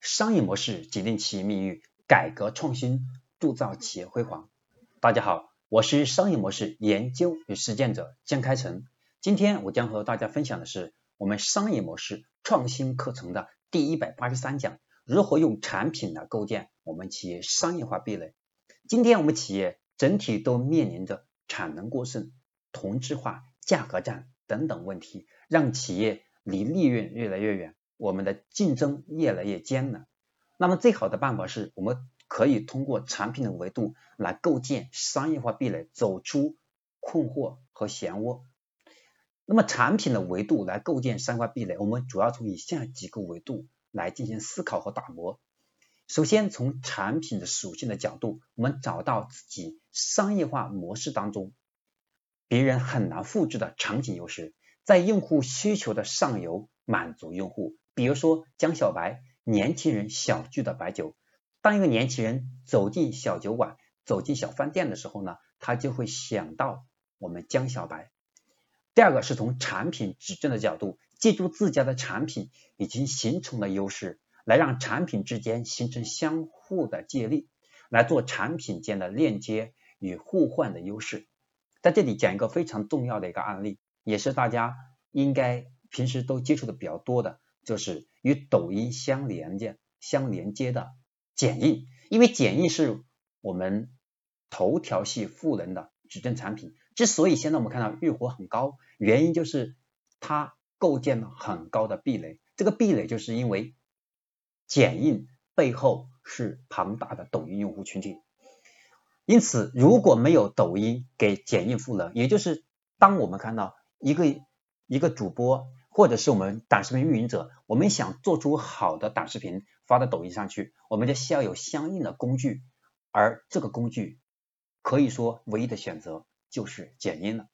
商业模式决定企业命运，改革创新铸造企业辉煌。大家好，我是商业模式研究与实践者江开成。今天我将和大家分享的是我们商业模式创新课程的第一百八十三讲：如何用产品来构建我们企业商业化壁垒。今天我们企业整体都面临着产能过剩、同质化、价格战等等问题，让企业离利润越来越远，我们的竞争越来越艰难。那么最好的办法是我们可以通过产品的维度来构建商业化壁垒，走出困惑和漩涡。那么产品的维度来构建商业化壁垒，我们主要从以下几个维度来进行思考和打磨。首先从产品的属性的角度，我们找到自己商业化模式当中别人很难复制的场景优势，在用户需求的上游满足用户。比如说江小白，年轻人小聚的白酒。当一个年轻人走进小酒馆、走进小饭店的时候呢，他就会想到我们江小白。第二个是从产品指证的角度，借助自家的产品已经形成的优势，来让产品之间形成相互的借力，来做产品间的链接与互换的优势。在这里讲一个非常重要的一个案例，也是大家应该平时都接触的比较多的，就是与抖音相连接、相连接的。剪映，因为剪映是我们头条系赋能的指证产品。之所以现在我们看到月活很高，原因就是它构建了很高的壁垒。这个壁垒就是因为剪映背后是庞大的抖音用户群体。因此，如果没有抖音给剪映赋能，也就是当我们看到一个一个主播或者是我们短视频运营者，我们想做出好的短视频。发到抖音上去，我们就需要有相应的工具，而这个工具可以说唯一的选择就是剪映了。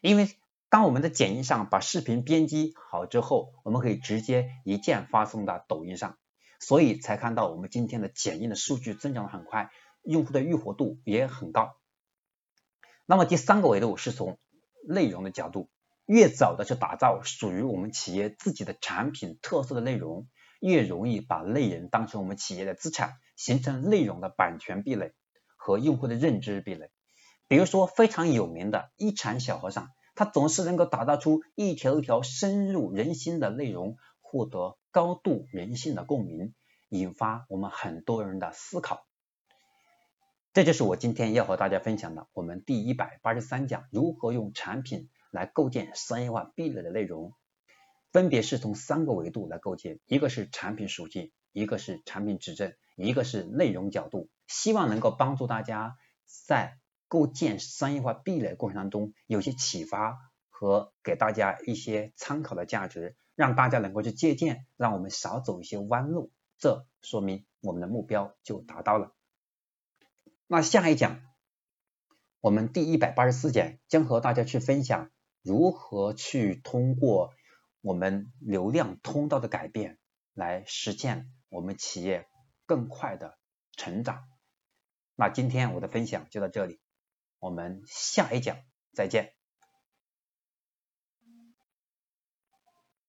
因为当我们在剪映上把视频编辑好之后，我们可以直接一键发送到抖音上，所以才看到我们今天的剪映的数据增长的很快，用户的愈活度也很高。那么第三个维度是从内容的角度，越早的去打造属于我们企业自己的产品特色的内容。越容易把内容当成我们企业的资产，形成内容的版权壁垒和用户的认知壁垒。比如说非常有名的一禅小和尚，他总是能够打造出一条一条深入人心的内容，获得高度人性的共鸣，引发我们很多人的思考。这就是我今天要和大家分享的，我们第一百八十三讲如何用产品来构建商业化壁垒的内容。分别是从三个维度来构建，一个是产品属性，一个是产品指证，一个是内容角度，希望能够帮助大家在构建商业化壁垒过程当中有些启发和给大家一些参考的价值，让大家能够去借鉴，让我们少走一些弯路，这说明我们的目标就达到了。那下一讲，我们第一百八十四讲将和大家去分享如何去通过。我们流量通道的改变，来实现我们企业更快的成长。那今天我的分享就到这里，我们下一讲再见。